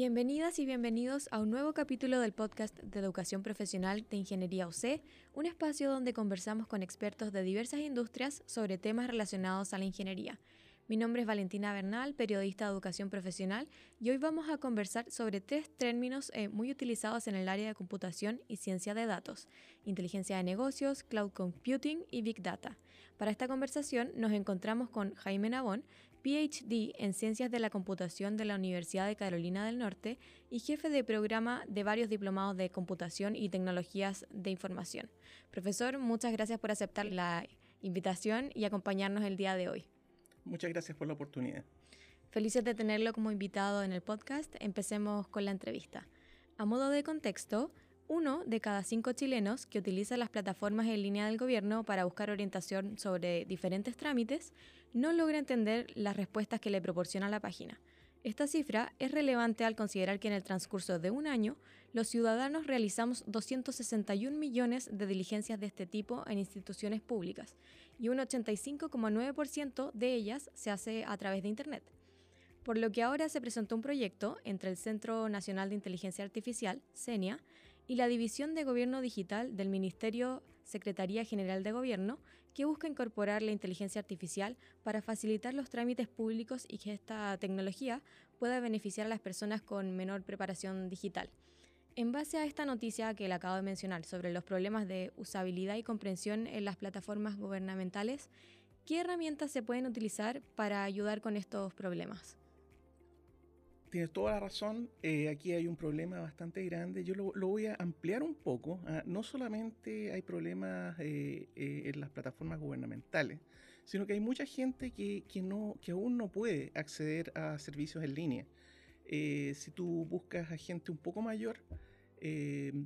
Bienvenidas y bienvenidos a un nuevo capítulo del podcast de Educación Profesional de Ingeniería UC, un espacio donde conversamos con expertos de diversas industrias sobre temas relacionados a la ingeniería. Mi nombre es Valentina Bernal, periodista de educación profesional, y hoy vamos a conversar sobre tres términos eh, muy utilizados en el área de computación y ciencia de datos, inteligencia de negocios, cloud computing y big data. Para esta conversación nos encontramos con Jaime Nabón, PhD en Ciencias de la Computación de la Universidad de Carolina del Norte y jefe de programa de varios diplomados de computación y tecnologías de información. Profesor, muchas gracias por aceptar la invitación y acompañarnos el día de hoy. Muchas gracias por la oportunidad. Felices de tenerlo como invitado en el podcast. Empecemos con la entrevista. A modo de contexto, uno de cada cinco chilenos que utiliza las plataformas en línea del gobierno para buscar orientación sobre diferentes trámites no logra entender las respuestas que le proporciona la página. Esta cifra es relevante al considerar que en el transcurso de un año los ciudadanos realizamos 261 millones de diligencias de este tipo en instituciones públicas y un 85,9% de ellas se hace a través de Internet por lo que ahora se presentó un proyecto entre el Centro Nacional de Inteligencia Artificial, CENIA, y la División de Gobierno Digital del Ministerio Secretaría General de Gobierno, que busca incorporar la inteligencia artificial para facilitar los trámites públicos y que esta tecnología pueda beneficiar a las personas con menor preparación digital. En base a esta noticia que le acabo de mencionar sobre los problemas de usabilidad y comprensión en las plataformas gubernamentales, ¿qué herramientas se pueden utilizar para ayudar con estos problemas? Tienes toda la razón, eh, aquí hay un problema bastante grande. Yo lo, voy a ampliar un poco. ¿ah? No solamente hay problemas eh, eh, en las plataformas gubernamentales, sino que hay mucha gente que, no, que aún no puede acceder a servicios en línea. si tú buscas a gente un poco mayor,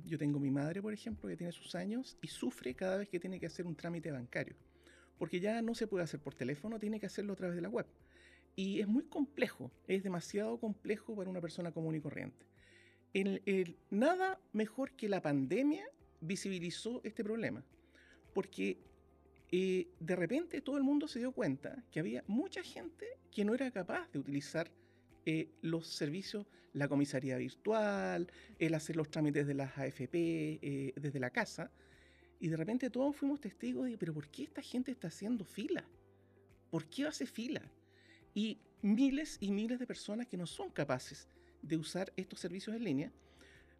yo tengo mi madre, por ejemplo, que tiene sus años y sufre cada vez que tiene que hacer un trámite bancario, porque ya no se puede hacer por teléfono, tiene que hacerlo a través de la web. Y es muy complejo, es demasiado complejo para una persona común y corriente. nada mejor que la pandemia visibilizó este problema, porque eh, de repente todo el mundo se dio cuenta que había mucha gente que no era capaz de utilizar eh, los servicios, la comisaría virtual, el hacer los trámites de las AFP eh, desde la casa, y de repente todos fuimos testigos de, pero ¿por qué esta gente está haciendo fila? ¿Por qué hace fila? Y miles y miles de personas que no son capaces de usar estos servicios en línea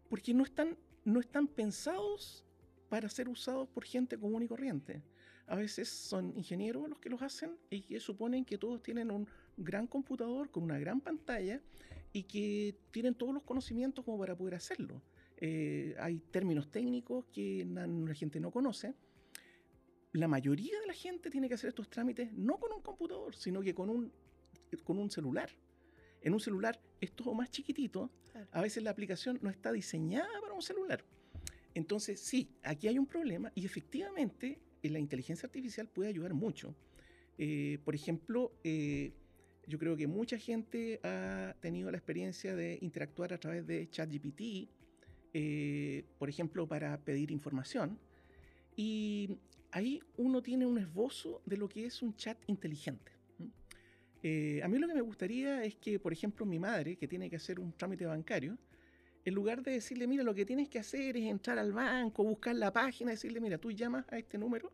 porque no están, no están pensados para ser usados por gente común y corriente. A veces son ingenieros los que los hacen y que suponen que todos tienen un gran computador con una gran pantalla y que tienen todos los conocimientos como para poder hacerlo. Eh, hay términos técnicos que la gente no conoce. La mayoría de la gente tiene que hacer estos trámites no con un computador, sino que con un con un celular. En un celular es todo más chiquitito. A veces la aplicación no está diseñada para un celular. Entonces, sí, aquí hay un problema y efectivamente eh, la inteligencia artificial puede ayudar mucho. Eh, por ejemplo, eh, yo creo que mucha gente ha tenido la experiencia de interactuar a través de ChatGPT, por ejemplo, para pedir información. Y ahí uno tiene un esbozo de lo que es un chat inteligente. Eh, a mí lo que me gustaría es que, por ejemplo, mi madre, que tiene que hacer un trámite bancario, en lugar de decirle, mira, lo que tienes que hacer es entrar al banco, buscar la página, decirle, mira, tú llamas a este número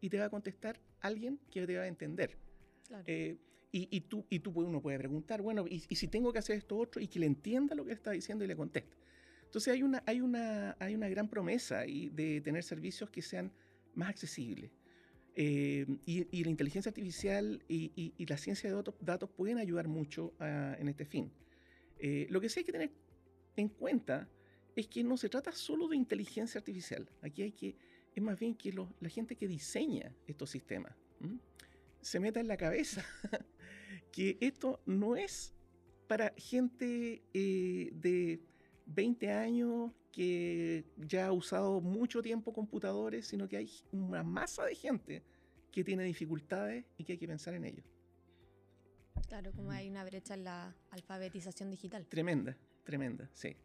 y te va a contestar alguien que te va a entender. Eh, y, tú, y tú uno puede preguntar, bueno, y, si tengo que hacer esto otro, y que le entienda lo que está diciendo y le conteste. Entonces hay una, hay una, hay una gran promesa de tener servicios que sean más accesibles. Eh, y, la inteligencia artificial y, la ciencia de datos, pueden ayudar mucho en este fin. Eh, lo que sí hay que tener en cuenta es que no se trata solo de inteligencia artificial. Aquí hay que, es más bien que la gente que diseña estos sistemas se meta en la cabeza que esto no es para gente eh, de 20 años que ya ha usado mucho tiempo computadores, sino que hay una masa de gente que tiene dificultades y que hay que pensar en ello. Claro, como hay una brecha en la alfabetización digital. Tremenda, tremenda, sí.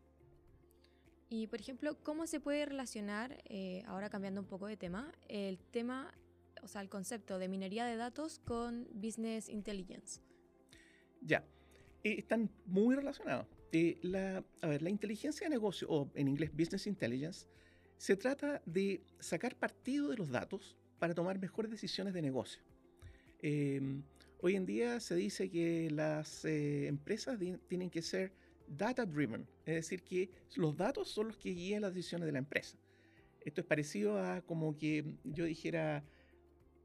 Y por ejemplo, ¿cómo se puede relacionar, eh, ahora cambiando un poco de tema, el tema, o sea, el concepto de minería de datos con business intelligence? Ya, eh, están muy relacionados eh, la, a ver, la inteligencia de negocio, o en inglés Business Intelligence, se trata de sacar partido de los datos para tomar mejores decisiones de negocio. Em, hoy en día se dice que las eh, empresas tienen que ser data driven, es decir, que los datos son los que guían las decisiones de la empresa. Esto es parecido a como que yo dijera,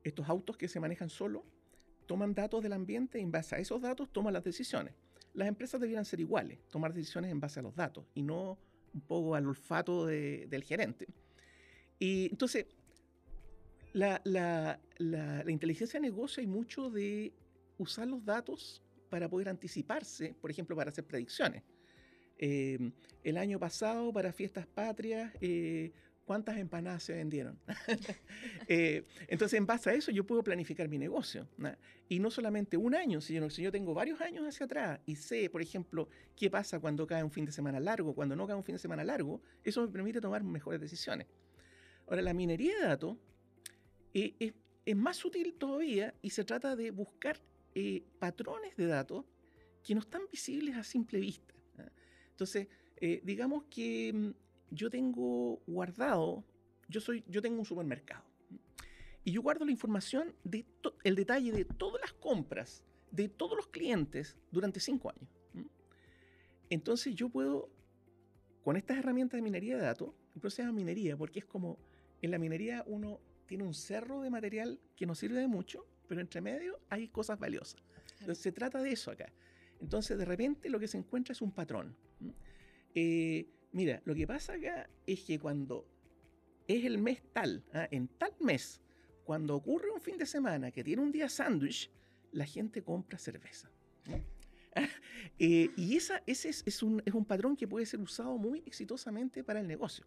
estos autos que se manejan solo toman datos del ambiente y en base a esos datos toman las decisiones. Las empresas debieran ser iguales, tomar decisiones en base a los datos y no un poco al olfato del gerente. Y entonces, la, inteligencia de negocio hay mucho de usar los datos para poder anticiparse, por ejemplo, para hacer predicciones. Eh, el año pasado, para fiestas patrias, eh, ¿cuántas empanadas se vendieron? Eh, entonces, en base a eso, yo puedo planificar mi negocio. Y no solamente un año, sino si yo tengo varios años hacia atrás y sé, por ejemplo, qué pasa cuando cae un fin de semana largo, cuando no cae un fin de semana largo, eso me permite tomar mejores decisiones. Ahora, la minería de datos es, más sutil todavía y se trata de buscar patrones de datos que no están visibles a simple vista. Entonces, eh, digamos que mm, yo tengo guardado, yo, soy, yo tengo un supermercado y yo guardo la información de el detalle de todas las compras de todos los clientes durante cinco años. Entonces yo puedo, con estas herramientas de minería de datos, el proceso de minería, porque es como en la minería uno tiene un cerro de material que no sirve de mucho, pero entre medio hay cosas valiosas. Entonces se trata de eso acá. Entonces, de repente lo que se encuentra es un patrón. Eh, mira, lo que pasa acá es que cuando es el mes tal, ¿ah? en tal mes, cuando ocurre un fin de semana que tiene un día sándwich, la gente compra cerveza. Eh, y esa, ese es, un, es un patrón que puede ser usado muy exitosamente para el negocio.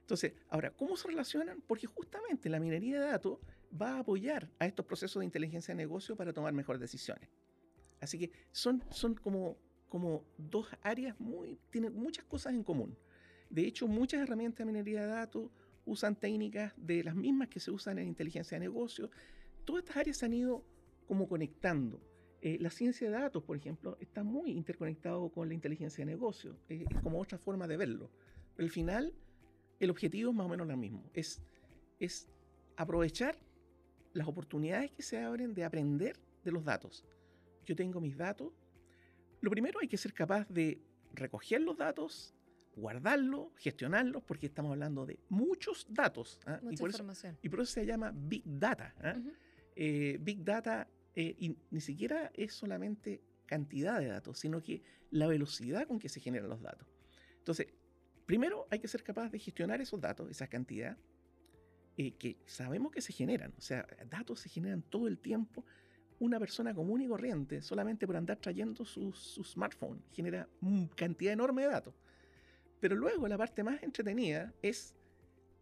Entonces, ahora, ¿cómo se relacionan? Porque justamente la minería de datos va a apoyar a estos procesos de inteligencia de negocio para tomar mejores decisiones. Así que son, son como, como dos áreas muy, tienen muchas cosas en común. De hecho, muchas herramientas de minería de datos usan técnicas de las mismas que se usan en inteligencia de negocios. Todas estas áreas se han ido como conectando. Eh, la ciencia de datos, por ejemplo, está muy interconectado con la inteligencia de negocios. es como otra forma de verlo. Pero al final, el objetivo es más o menos lo mismo. Es, es aprovechar las oportunidades que se abren de aprender de los datos yo tengo mis datos, lo primero hay que ser capaz de recoger los datos, guardarlos, gestionarlos, porque estamos hablando de muchos datos. ¿ah? Mucha y, por información. Eso, y por eso se llama Big Data. ¿ah? Eh, Big Data eh, y ni siquiera es solamente cantidad de datos, sino que la velocidad con que se generan los datos. Entonces, primero hay que ser capaz de gestionar esos datos, esa cantidad, eh, que sabemos que se generan. O sea, datos se generan todo el tiempo una persona común y corriente, solamente por andar trayendo su, smartphone, genera cantidad enorme de datos. Pero luego la parte más entretenida es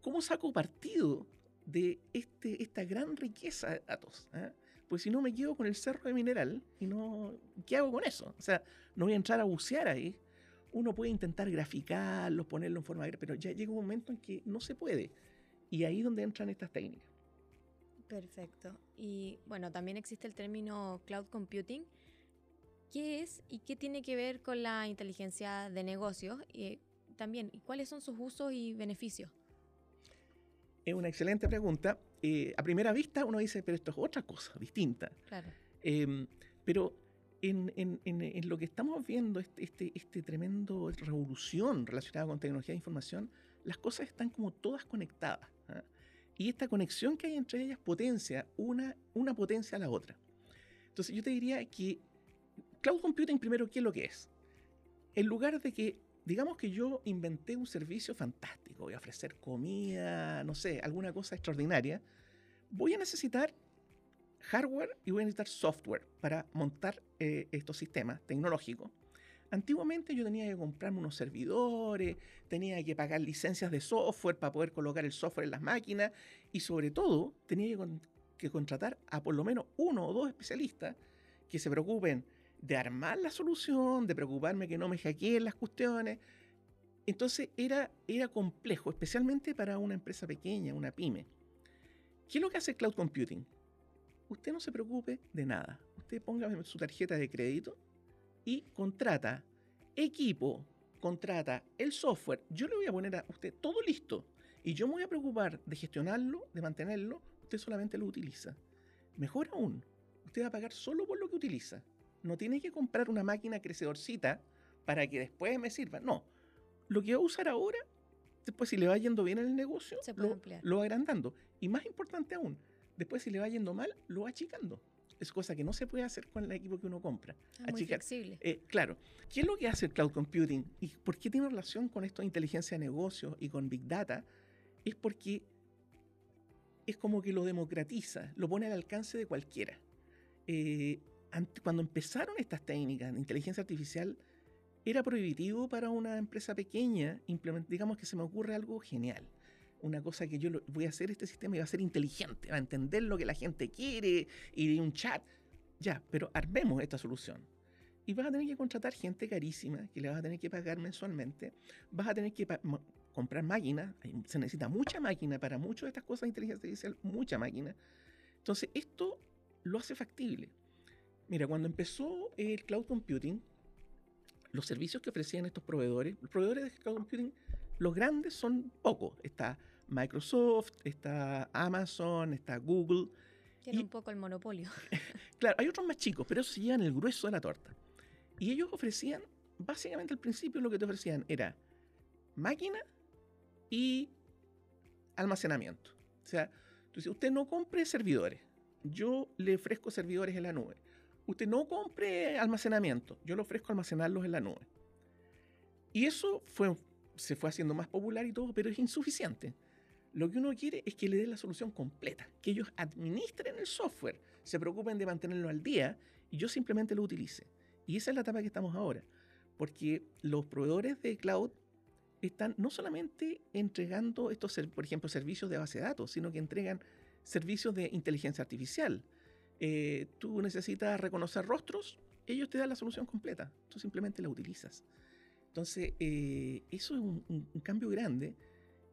cómo saco partido de este, esta gran riqueza de datos. ¿eh? Pues si no me quedo con el cerro de mineral y no, ¿qué hago con eso? O sea, no voy a entrar a bucear ahí. Uno puede intentar graficarlo, ponerlo en forma, pero ya llega un momento en que no se puede. Y ahí es donde entran estas técnicas. Perfecto. Y bueno, también existe el término cloud computing. ¿Qué es y qué tiene que ver con la inteligencia de negocios? Y también, ¿cuáles son sus usos y beneficios? Es una excelente pregunta. Eh, a primera vista uno dice, pero esto es otra cosa, distinta. Claro. Em, pero en, en, en, lo que estamos viendo, este, este, este tremendo revolución relacionada con tecnología de información, las cosas están como todas conectadas. Y esta conexión que hay entre ellas potencia una, una potencia a la otra. Entonces yo te diría que cloud computing primero, ¿qué es lo que es? En lugar de que, digamos que yo inventé un servicio fantástico, voy a ofrecer comida, no sé, alguna cosa extraordinaria, voy a necesitar hardware y voy a necesitar software para montar eh, estos sistemas tecnológicos Antiguamente yo tenía que comprarme unos servidores, tenía que pagar licencias de software para poder colocar el software en las máquinas y sobre todo tenía que, contratar a por lo menos uno o dos especialistas que se preocupen de armar la solución, de preocuparme que no me hackeen las cuestiones. Entonces era, era complejo, especialmente para una empresa pequeña, una pyme. ¿Qué es lo que hace Cloud Computing? Usted no se preocupe de nada. Usted ponga su tarjeta de crédito y contrata equipo contrata el software, yo le voy a poner a usted todo listo y yo me voy a preocupar de gestionarlo, de mantenerlo, usted solamente lo utiliza. Mejor aún, usted va a pagar solo por lo que utiliza. No tiene que comprar una máquina crecedorcita para que después me sirva. No. Lo que va a usar ahora, después si le va yendo bien en el negocio, lo, lo va agrandando. Y más importante aún, después si le va yendo mal, lo va achicando es cosa que no se puede hacer con el equipo que uno compra. Es muy flexible. Eh, claro. ¿Qué es lo que hace el cloud computing y por qué tiene relación con esto de inteligencia de negocios y con big data? Es porque es como que lo democratiza, lo pone al alcance de cualquiera. Eh, cuando empezaron estas técnicas de inteligencia artificial, era prohibitivo para una empresa pequeña implementar, digamos que se me ocurre algo genial una cosa que yo voy a hacer este sistema y va a ser inteligente, va a entender lo que la gente quiere y de un chat. Ya, pero armemos esta solución. Y vas a tener que contratar gente carísima que le vas a tener que pagar mensualmente. Vas a tener que comprar máquinas. Se necesita mucha máquina para muchas de estas cosas de inteligencia artificial, mucha máquina. Entonces, esto lo hace factible. Mira, cuando empezó el cloud computing, los servicios que ofrecían estos proveedores, los proveedores de cloud computing, los grandes son pocos. Está Microsoft, está Amazon, está Google. Tiene un poco el monopolio. claro, hay otros más chicos, pero se llevan el grueso de la torta. Y ellos ofrecían, básicamente al principio lo que te ofrecían era máquina y almacenamiento. O sea, tú usted no compre servidores, yo le ofrezco servidores en la nube. Usted no compre almacenamiento, yo le ofrezco almacenarlos en la nube. Y eso fue, se fue haciendo más popular y todo, pero es insuficiente. Lo que uno quiere es que le dé la solución completa, que ellos administren el software, se preocupen de mantenerlo al día y yo simplemente lo utilice. Y esa es la etapa que estamos ahora, porque los proveedores de cloud están no solamente entregando estos, por ejemplo, servicios de base de datos, sino que entregan servicios de inteligencia artificial. Eh, tú necesitas reconocer rostros, ellos te dan la solución completa, tú simplemente la utilizas. Entonces, eh, eso es un, un, cambio grande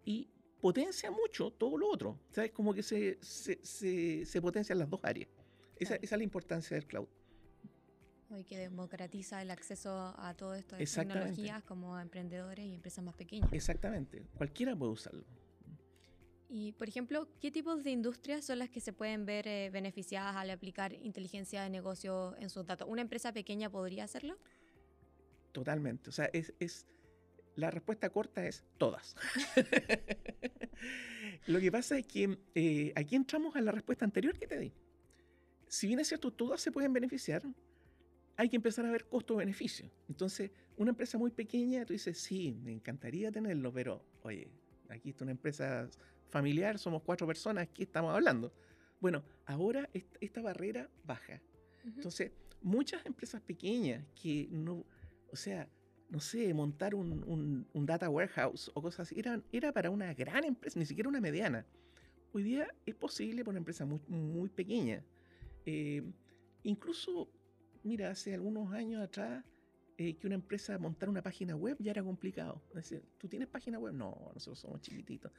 y potencia mucho todo lo otro. ¿Sabes? Como que se, se, se, potencian las dos áreas. Esa, esa, es la importancia del cloud. Y que democratiza el acceso a todo esto de tecnologías como emprendedores y empresas más pequeñas. Exactamente. Cualquiera puede usarlo. Y, por ejemplo, ¿qué tipos de industrias son las que se pueden ver eh, beneficiadas al aplicar inteligencia de negocio en sus datos? ¿Una empresa pequeña podría hacerlo? Totalmente. O sea, es, es la respuesta corta es todas. Lo que pasa es que eh, aquí entramos a la respuesta anterior que te di. Si bien es cierto, todas se pueden beneficiar, hay que empezar a ver costo-beneficio. Entonces, una empresa muy pequeña, tú dices, sí, me encantaría tenerlo, pero oye, aquí está una empresa familiar, somos cuatro personas, ¿qué estamos hablando? Bueno, ahora esta, barrera baja. Entonces, muchas empresas pequeñas que no, o sea, no sé, montar un, data warehouse o cosas así, era, era para una gran empresa, ni siquiera una mediana. Hoy día es posible para una empresa muy, muy pequeña. Eh, incluso, mira, hace algunos años atrás, eh, que una empresa montara una página web ya era complicado. Es decir, ¿tú tienes página web? No, nosotros somos chiquititos.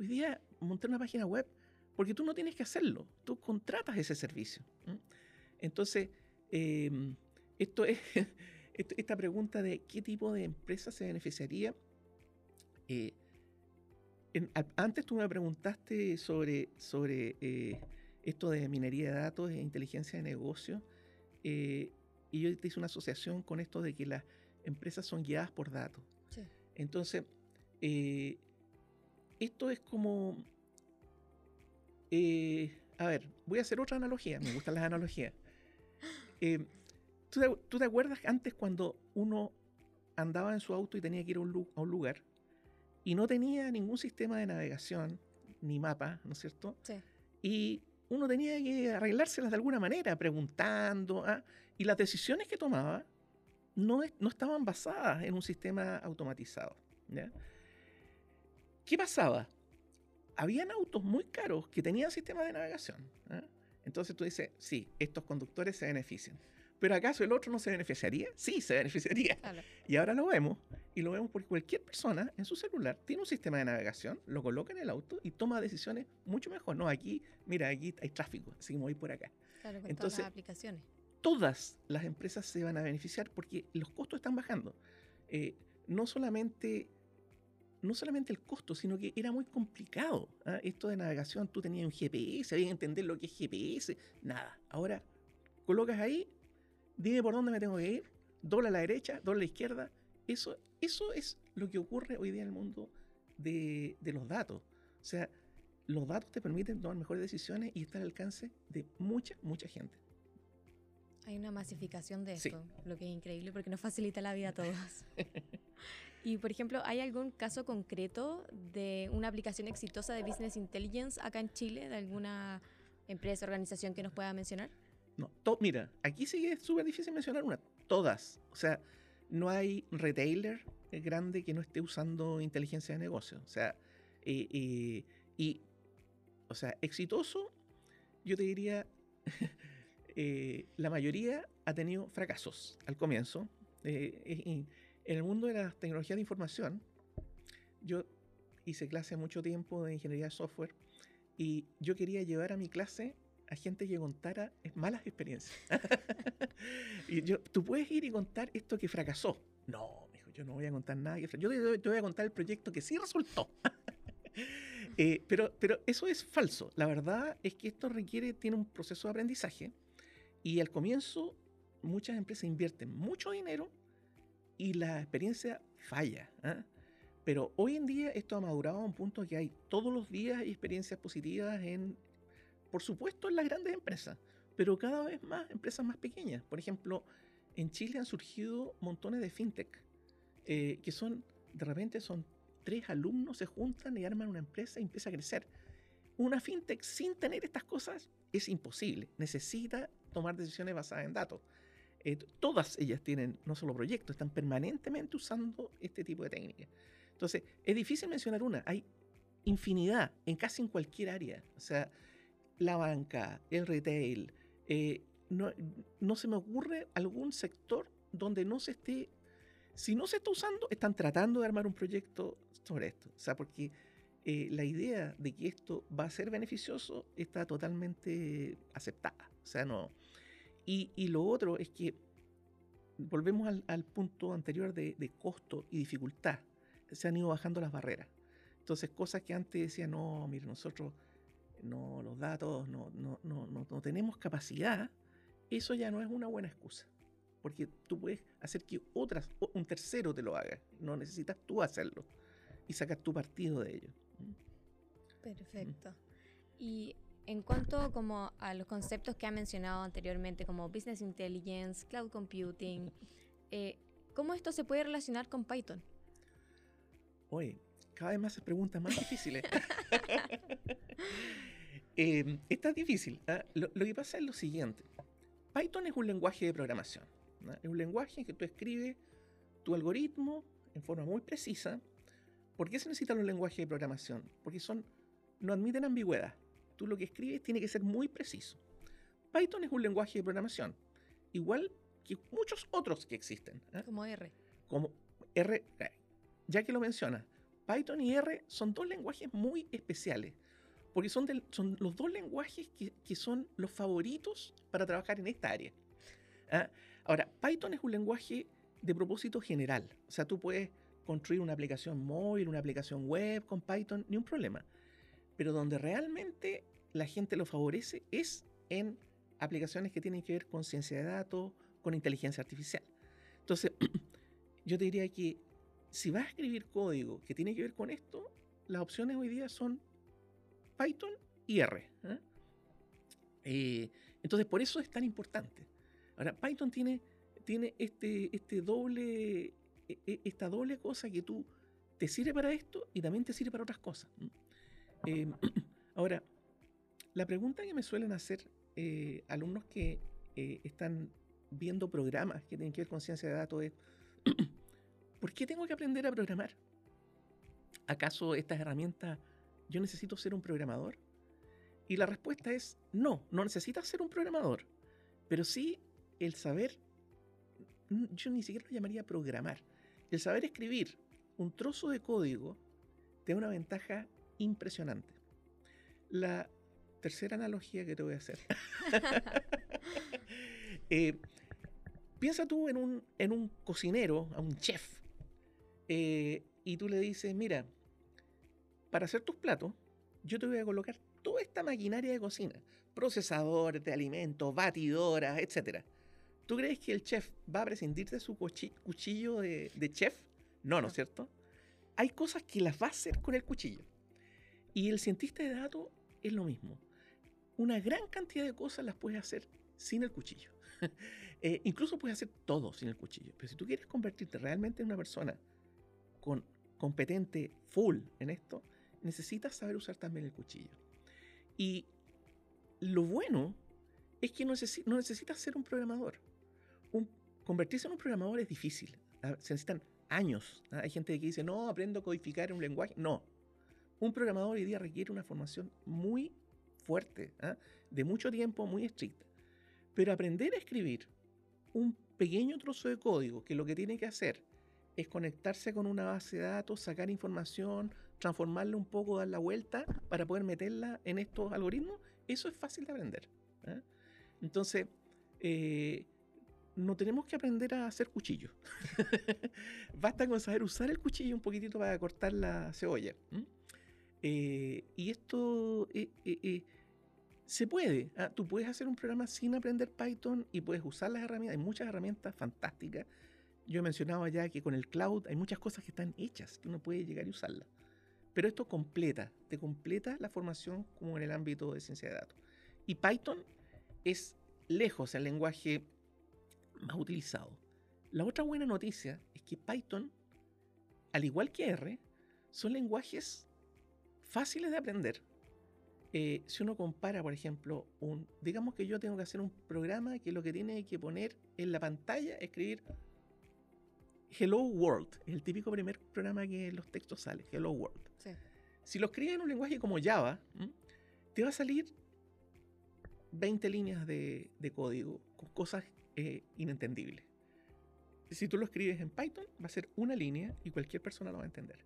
Hoy día, montar una página web, porque tú no tienes que hacerlo, tú contratas ese servicio. Entonces, em, esto es esta pregunta de qué tipo de empresa se beneficiaría. Eh, antes tú me preguntaste sobre, sobre eh, esto de minería de datos e inteligencia de negocio. Eh, y yo te hice una asociación con esto de que las empresas son guiadas por datos. Entonces, esto es como... a ver, voy a hacer otra analogía. Me gustan las analogías. ¿Tú te, acuerdas antes cuando uno andaba en su auto y tenía que ir a un, lugar y no tenía ningún sistema de navegación ni mapa, ¿no es cierto? Sí. Y uno tenía que arreglárselas de alguna manera, preguntando, ¿ah? y las decisiones que tomaba no, no estaban basadas en un sistema automatizado. ¿Qué pasaba? Habían autos muy caros que tenían sistema de navegación. ¿ah? Entonces tú dices, sí, estos conductores se benefician. Pero ¿acaso el otro no se beneficiaría? Sí, se beneficiaría. Y ahora lo vemos, y lo vemos porque cualquier persona en su celular tiene un sistema de navegación, lo coloca en el auto y toma decisiones mucho mejor. No, aquí, mira, aquí hay tráfico, así que me voy por acá. Claro, con Entonces, todas las aplicaciones. todas las empresas se van a beneficiar porque los costos están bajando. Eh, no solamente no solamente el costo, sino que era muy complicado. ¿ah? Esto de navegación, tú tenías un GPS, había que entender lo que es GPS, nada. Ahora, colocas ahí, dime por dónde me tengo que ir, dobla a la derecha, dobla a la izquierda. Eso, eso es lo que ocurre hoy día en el mundo de, de los datos. O sea, los datos te permiten tomar mejores decisiones y estar al alcance de mucha, mucha gente. Hay una masificación de esto, lo que es increíble porque nos facilita la vida a todos. y, por ejemplo, ¿hay algún caso concreto de una aplicación exitosa de Business Intelligence acá en Chile, de alguna empresa, organización que nos pueda mencionar? No, mira, aquí sí es súper difícil mencionar una. Todas. O sea, no hay retailer grande que no esté usando inteligencia de negocio. O sea, y, o sea, exitoso, yo te diría Eh, la mayoría ha tenido fracasos al comienzo. Eh, en el mundo de las tecnologías de información, yo hice clase mucho tiempo de ingeniería de software y yo quería llevar a mi clase a gente que contara malas experiencias. y yo, tú puedes ir y contar esto que fracasó. No, yo no voy a contar nada que fracasó. Yo te, voy a contar el proyecto que sí resultó. Eh, pero, pero eso es falso. La verdad es que esto requiere, tiene un proceso de aprendizaje y al comienzo muchas empresas invierten mucho dinero y la experiencia falla. ¿ah? Pero hoy en día esto ha madurado a un punto que hay todos los días experiencias positivas en, por supuesto, en las grandes empresas, pero cada vez más empresas más pequeñas. Por ejemplo, en Chile han surgido montones de fintech eh, que son, de repente son tres alumnos se juntan y arman una empresa y empieza a crecer. Una fintech sin tener estas cosas es imposible. Necesita tomar decisiones basadas en datos. Eh, todas ellas tienen no solo proyectos, están permanentemente usando este tipo de técnicas. Entonces, es difícil mencionar una. Hay infinidad en casi en cualquier área. O sea, la banca, el retail. Eh, no, no se me ocurre algún sector donde no se esté. Si no se está usando, están tratando de armar un proyecto sobre esto. O sea, porque eh, la idea de que esto va a ser beneficioso está totalmente aceptada. O sea, no. Y, y lo otro es que volvemos al, punto anterior de, de, costo y dificultad. Se han ido bajando las barreras. Entonces, cosas que antes decían, no, mire, nosotros no, los datos, no, no, no, no, tenemos capacidad, eso ya no es una buena excusa. Porque tú puedes hacer que otras, un tercero te lo haga. No necesitas tú hacerlo. Y sacas tu partido de ello. Perfecto. Y en cuanto como a los conceptos que ha mencionado anteriormente, como Business Intelligence, Cloud Computing, eh, ¿cómo esto se puede relacionar con Python? Oye, cada vez más se preguntas más difíciles. eh, está difícil. ¿ah? Lo, que pasa es lo siguiente. Python es un lenguaje de programación. Es un lenguaje en que tú escribes tu algoritmo en forma muy precisa. ¿Por qué se necesitan los lenguajes de programación? Porque son no admiten ambigüedad. Tú lo que escribes tiene que ser muy preciso. Python es un lenguaje de programación, igual que muchos otros que existen. ¿eh? Como R. Como R, eh, ya que lo mencionas, Python y R son dos lenguajes muy especiales, porque son, los dos lenguajes que, son los favoritos para trabajar en esta área. ¿ah? Ahora, Python es un lenguaje de propósito general, o sea, tú puedes construir una aplicación móvil, una aplicación web con Python, ni un problema pero donde realmente la gente lo favorece es en aplicaciones que tienen que ver con ciencia de datos, con inteligencia artificial. Entonces, yo te diría que si vas a escribir código que tiene que ver con esto, las opciones hoy día son Python y R. ¿eh? Eh, entonces, por eso es tan importante. Ahora, Python tiene, tiene este, este doble, e, e, esta doble cosa que tú te sirve para esto y también te sirve para otras cosas. Em, ahora, la pregunta que me suelen hacer eh, alumnos que están viendo programas que tienen que ver con ciencia de datos es, ¿por qué tengo que aprender a programar? ¿Acaso estas herramientas yo necesito ser un programador? Y la respuesta es no, no necesitas ser un programador, pero sí el saber, yo ni siquiera lo llamaría programar, el saber escribir un trozo de código te da una ventaja impresionante. La tercera analogía que te voy a hacer Eh, piensa tú en un, en un cocinero, a un chef, eh, y tú le dices, mira, para hacer tus platos, yo te voy a colocar toda esta maquinaria de cocina, procesadores de alimentos, batidoras, etc. ¿Tú crees que el chef va a prescindir de su cuchillo de, chef? No, ¿no es cierto? Hay cosas que las va a hacer con el cuchillo. Y el cientista de datos es lo mismo. Una gran cantidad de cosas las puedes hacer sin el cuchillo. Eh, incluso puedes hacer todo sin el cuchillo. Pero si tú quieres convertirte realmente en una persona con, competente full en esto, necesitas saber usar también el cuchillo. Y lo bueno es que no, necesitas ser un programador. convertirse en un programador es difícil. Ah, se necesitan años. ¿ah? Hay gente que dice, no, aprendo a codificar un lenguaje. No. Un programador hoy día requiere una formación muy fuerte, ¿ah? de mucho tiempo, muy estricta. Pero aprender a escribir un pequeño trozo de código que lo que tiene que hacer es conectarse con una base de datos, sacar información, transformarla un poco, dar la vuelta para poder meterla en estos algoritmos, eso es fácil de aprender. ¿eh? Entonces, eh, no tenemos que aprender a hacer cuchillos. Basta con saber usar el cuchillo un poquitito para cortar la cebolla. Eh, y esto se puede. ¿ah? Tú puedes hacer un programa sin aprender Python y puedes usar las herramientas. Hay muchas herramientas fantásticas. Yo he mencionado ya que con el cloud hay muchas cosas que están hechas que uno puede llegar y usarlas. Pero esto completa, te completa la formación como en el ámbito de ciencia de datos. Y Python es lejos el lenguaje más utilizado. La otra buena noticia es que Python, al igual que R, son lenguajes fáciles de aprender eh, si uno compara, por ejemplo, un, digamos que yo tengo que hacer un programa que lo que tiene que poner en la pantalla, escribir Hello World, es el típico primer programa que los textos sale, Hello World. Si lo escribes en un lenguaje como Java, te va a salir 20 líneas de, código con cosas eh, inentendibles. Si tú lo escribes en Python, va a ser una línea y cualquier persona lo va a entender.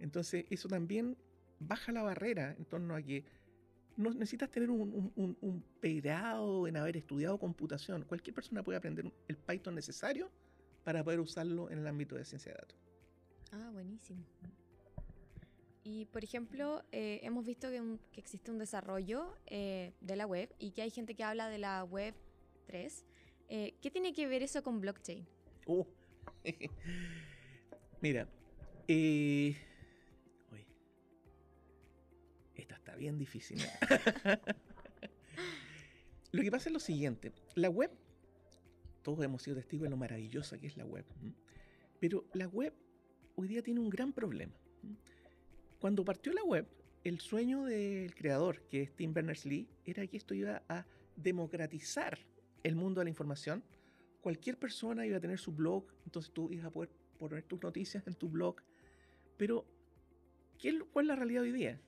Entonces, eso también baja la barrera en torno a que no necesitas tener un, un, en haber estudiado computación. Cualquier persona puede aprender el Python necesario para poder usarlo en el ámbito de ciencia de datos. Ah, buenísimo. Y, por ejemplo, eh, hemos visto que, existe un desarrollo eh, de la web y que hay gente que habla de la web 3. Eh, ¿Qué tiene que ver eso con blockchain? Uh. Mira, eh, bien difícil. lo que pasa es lo siguiente, la web, todos hemos sido testigos de lo maravillosa que es la web, pero la web hoy día tiene un gran problema. Cuando partió la web, el sueño del creador, que es Tim Berners-Lee, era que esto iba a democratizar el mundo de la información. Cualquier persona iba a tener su blog, entonces tú ibas a poder poner tus noticias en tu blog. Pero, ¿qué, ¿cuál es la realidad hoy día?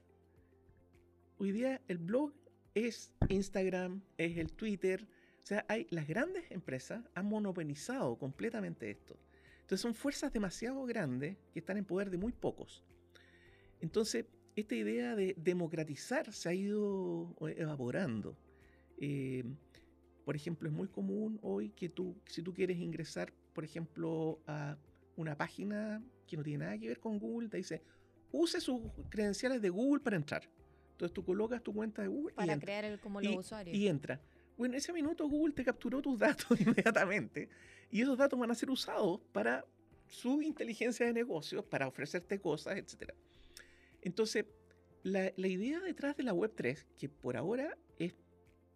hoy día el blog es Instagram, es el Twitter. O sea, hay, las grandes empresas han monopolizado completamente esto. Entonces son fuerzas demasiado grandes que están en poder de muy pocos. Entonces, esta idea de democratizar se ha ido evaporando. Eh, por ejemplo, es muy común hoy que tú, si tú quieres ingresar, por ejemplo, a una página que no tiene nada que ver con Google, te dice, use sus credenciales de Google para entrar. Entonces tú colocas tu cuenta de Google. Para crear el, como los usuarios. Y entra. Bueno, en ese minuto Google te capturó tus datos inmediatamente y esos datos van a ser usados para su inteligencia de negocios, para ofrecerte cosas, etc. Entonces, la, la, idea detrás de la Web3, que por ahora es,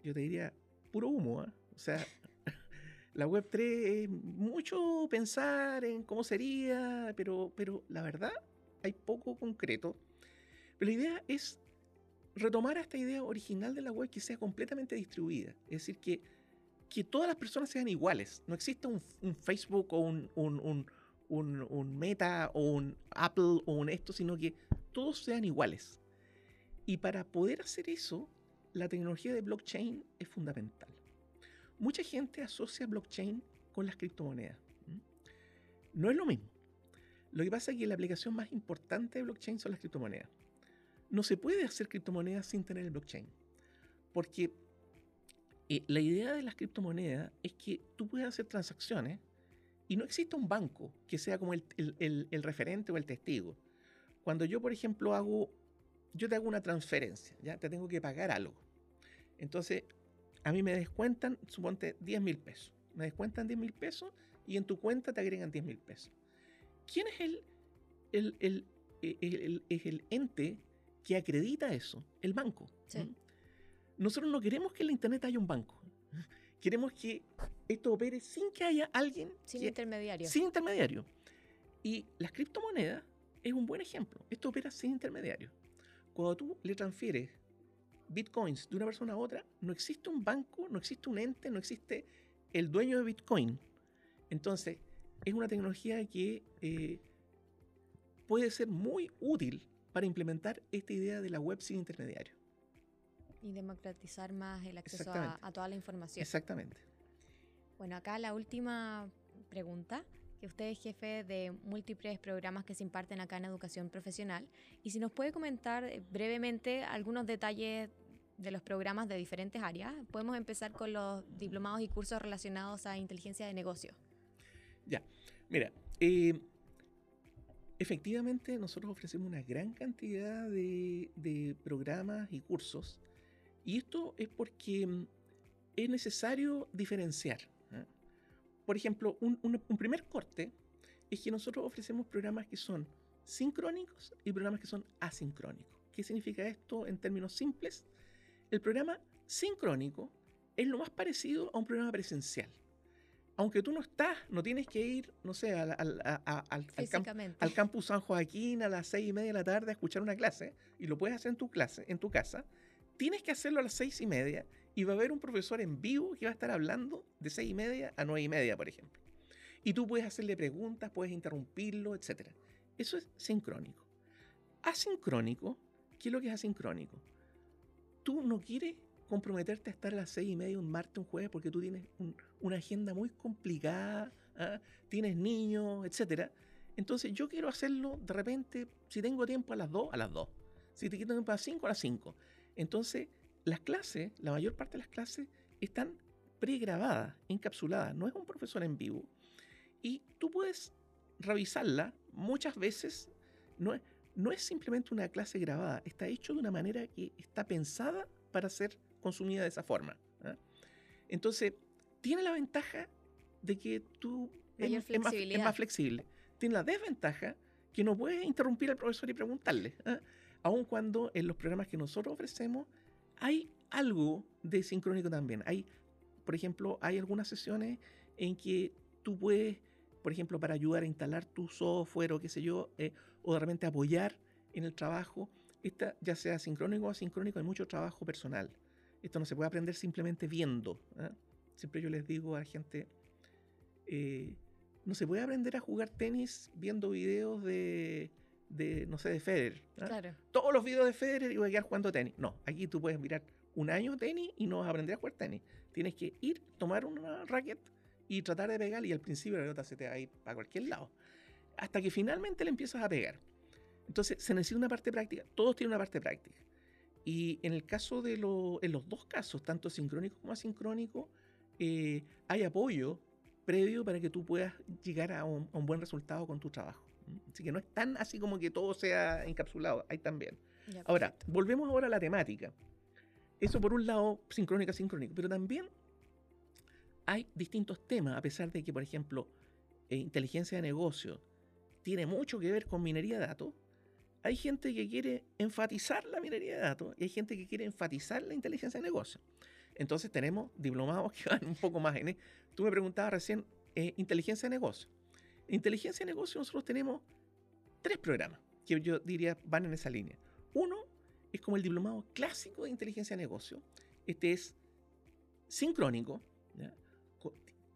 yo te diría, puro humo, ¿ah? o sea, la Web3 es mucho pensar en cómo sería, pero, pero la verdad hay poco concreto. Pero la idea es retomar esta idea original de la web que sea completamente distribuida. Es decir, que, que todas las personas sean iguales. No existe un, Facebook o un, un, un, Meta o un Apple o un esto, sino que todos sean iguales. Y para poder hacer eso, la tecnología de blockchain es fundamental. Mucha gente asocia blockchain con las criptomonedas. No es lo mismo. Lo que pasa es que la aplicación más importante de blockchain son las criptomonedas no se puede hacer criptomonedas sin tener el blockchain. Porque eh, la idea de las criptomonedas es que tú puedes hacer transacciones y no existe un banco que sea como el, el, referente o el testigo. Cuando yo, por ejemplo, hago, yo te hago una transferencia, ya te tengo que pagar algo. Entonces, a mí me descuentan, suponte, 10 mil pesos. Me descuentan 10 mil pesos y en tu cuenta te agregan 10 mil pesos. ¿Quién es el, el, el, el, ente que acredita eso? El banco. Nosotros no queremos que en la Internet haya un banco. Queremos que esto opere sin que haya alguien. Sin intermediario. Sin intermediario. Y las criptomonedas es un buen ejemplo. Esto opera sin intermediario. Cuando tú le transfieres bitcoins de una persona a otra, no existe un banco, no existe un ente, no existe el dueño de bitcoin. Entonces, es una tecnología que eh, puede ser muy útil para implementar esta idea de la web sin intermediario. Y democratizar más el acceso a, toda la información. Exactamente. Bueno, acá la última pregunta, que usted es jefe de múltiples programas que se imparten acá en educación profesional, y si nos puede comentar brevemente algunos detalles de los programas de diferentes áreas, podemos empezar con los diplomados y cursos relacionados a inteligencia de negocio. Ya, mira, eh, efectivamente nosotros ofrecemos una gran cantidad de, programas y cursos y esto es porque mm, es necesario diferenciar. ¿eh? Por ejemplo, un, primer corte es que nosotros ofrecemos programas que son sincrónicos y programas que son asincrónicos. ¿Qué significa esto en términos simples? El programa sincrónico es lo más parecido a un programa presencial. Aunque tú no estás, no tienes que ir, no sé, al, al, campus San Joaquín a las seis y media de la tarde a escuchar una clase, y lo puedes hacer en tu clase, en tu casa, tienes que hacerlo a las seis y media y va a haber un profesor en vivo que va a estar hablando de seis y media a nueve y media, por ejemplo. Y tú puedes hacerle preguntas, puedes interrumpirlo, etc. Eso es sincrónico. Asincrónico, ¿qué es lo que es asincrónico? Tú no quieres comprometerte a estar a las seis y media un martes, un jueves, porque tú tienes una agenda muy complicada, ¿ah? tienes niños, etc. Entonces yo quiero hacerlo de repente, si tengo tiempo a las dos, a las dos. Si te quito tiempo a las cinco, a las cinco. Entonces, las clases, la mayor parte de las clases, están pregrabadas, encapsuladas, no es un profesor en vivo. Y tú puedes revisarla muchas veces, no es, no es simplemente una clase grabada, está hecho de una manera que está pensada para ser consumida de esa forma. ¿ah? Entonces, tiene la ventaja de que tú es, más, flexible. Tiene la desventaja que no puedes interrumpir al profesor y preguntarle. ¿ah? aun cuando en los programas que nosotros ofrecemos hay algo de sincrónico también. Hay, por ejemplo, hay algunas sesiones en que tú puedes, por ejemplo, para ayudar a instalar tu software o qué sé yo, eh, o de repente apoyar en el trabajo, esta, ya sea sincrónico o asincrónico, hay mucho trabajo personal. Esto no se puede aprender simplemente viendo. ¿eh? Siempre yo les digo a la gente, eh, no se puede aprender a jugar tenis viendo videos de de, no sé, de Federer. ¿ah? Todos los videos de Federer y voy a quedar jugando tenis. No, aquí tú puedes mirar un año tenis y no vas a aprender a jugar tenis. Tienes que ir, tomar una racket y tratar de pegar y al principio la pelota se te va a ir para cualquier lado. Hasta que finalmente le empiezas a pegar. Entonces se necesita una parte práctica. Todos tienen una parte práctica. Y en el caso de lo, en los dos casos, tanto sincrónico como asincrónico, eh, hay apoyo previo para que tú puedas llegar a un buen resultado con tu trabajo. Así que no es tan así como que todo sea encapsulado, hay también. ahora, volvemos ahora a la temática. Eso por un lado, sincrónica, sincrónica, pero también hay distintos temas, a pesar de que, por ejemplo, eh, inteligencia de negocio tiene mucho que ver con minería de datos. Hay gente que quiere enfatizar la minería de datos y hay gente que quiere enfatizar la inteligencia de negocio. Entonces tenemos diplomados que van un poco más en... E, tú me preguntabas recién, eh, inteligencia de negocio. Inteligencia de negocio nosotros tenemos tres programas que yo diría van en esa línea. Uno es como el diplomado clásico de inteligencia de negocio. Este es sincrónico,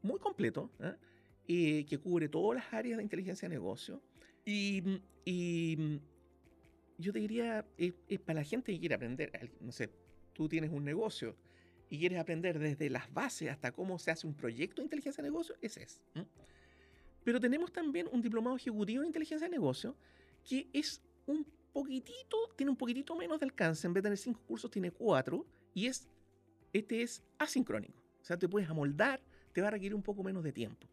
muy completo, y que cubre todas las áreas de inteligencia de negocio. Y, yo te diría, es, para la gente que quiere aprender, no sé, tú tienes un negocio y quieres aprender desde las bases hasta cómo se hace un proyecto de inteligencia de negocio, ese es. Pero tenemos también un diplomado ejecutivo de inteligencia de negocio que es un poquitito, tiene un poquitito menos de alcance. En vez de tener cinco cursos, tiene cuatro y es Este es asincrónico. O sea, te puedes amoldar, te va a requerir un poco menos de tiempo.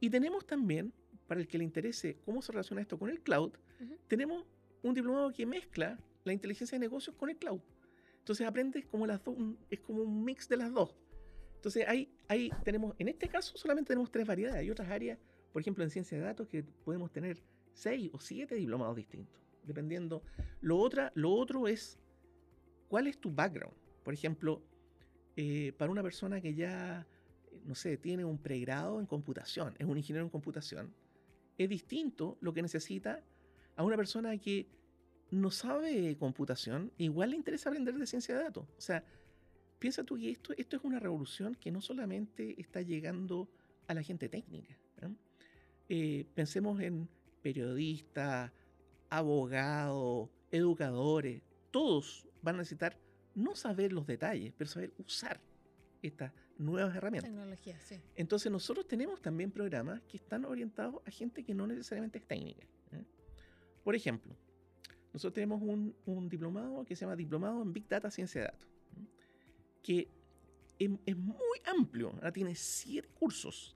Y tenemos también, para el que le interese cómo se relaciona esto con el cloud, tenemos un diplomado que mezcla la inteligencia de negocios con el cloud. Entonces aprendes como las dos, es como un mix de las dos. Entonces ahí, ahí tenemos, en este caso solamente tenemos tres variedades. Hay otras áreas, por ejemplo en ciencia de datos, que podemos tener seis o siete diplomados distintos, dependiendo. Lo, otra, lo otro es, ¿cuál es tu background? Por ejemplo, eh, para una persona que ya, no sé, tiene un pregrado en computación, es un ingeniero en computación, es distinto lo que necesita a una persona que no sabe computación, igual le interesa aprender de ciencia de datos. O sea, piensa tú que esto, esto es una revolución que no solamente está llegando a la gente técnica. Eh, pensemos en periodistas, abogados, educadores, todos van a necesitar no saber los detalles, pero saber usar estas nuevas herramientas. Tecnología, sí. Entonces nosotros tenemos también programas que están orientados a gente que no necesariamente es técnica. Por ejemplo, nosotros tenemos un, diplomado que se llama Diplomado en Big Data Ciencia de Datos, que es, muy amplio, tiene siete cursos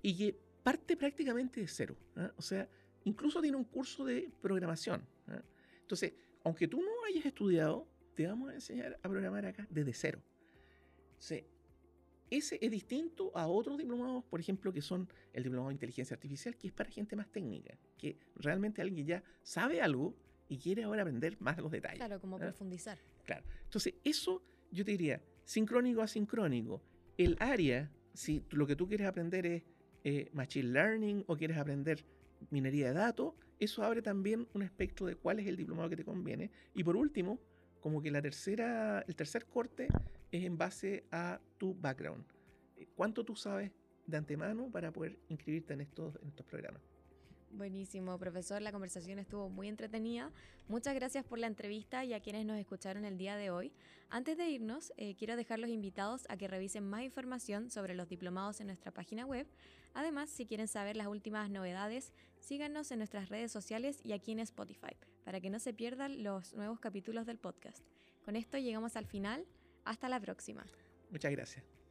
y que parte prácticamente de cero. O sea, incluso tiene un curso de programación. Entonces, aunque tú no hayas estudiado, te vamos a enseñar a programar acá desde cero. ese es distinto a otros diplomados, por ejemplo, que son el diplomado de inteligencia artificial, que es para gente más técnica, que realmente alguien ya sabe algo y quiere ahora aprender más de los detalles. Claro, como profundizar. Claro. Entonces, eso yo te diría, sincrónico asincrónico. El área, si lo que tú quieres aprender es eh, machine learning o quieres aprender minería de datos, eso abre también un espectro de cuál es el diplomado que te conviene. Y por último, como que la tercera, el tercer corte es en base a tu background. ¿Cuánto tú sabes de antemano para poder inscribirte en estos, en estos programas? Buenísimo, profesor. La conversación estuvo muy entretenida. Muchas gracias por la entrevista y a quienes nos escucharon el día de hoy. Antes de irnos, eh, quiero dejar los invitados a que revisen más información sobre los diplomados en nuestra página web. Además, si quieren saber las últimas novedades, síganos en nuestras redes sociales y aquí en Spotify, para que no se pierdan los nuevos capítulos del podcast. Con esto llegamos al final. Hasta la próxima. Muchas gracias.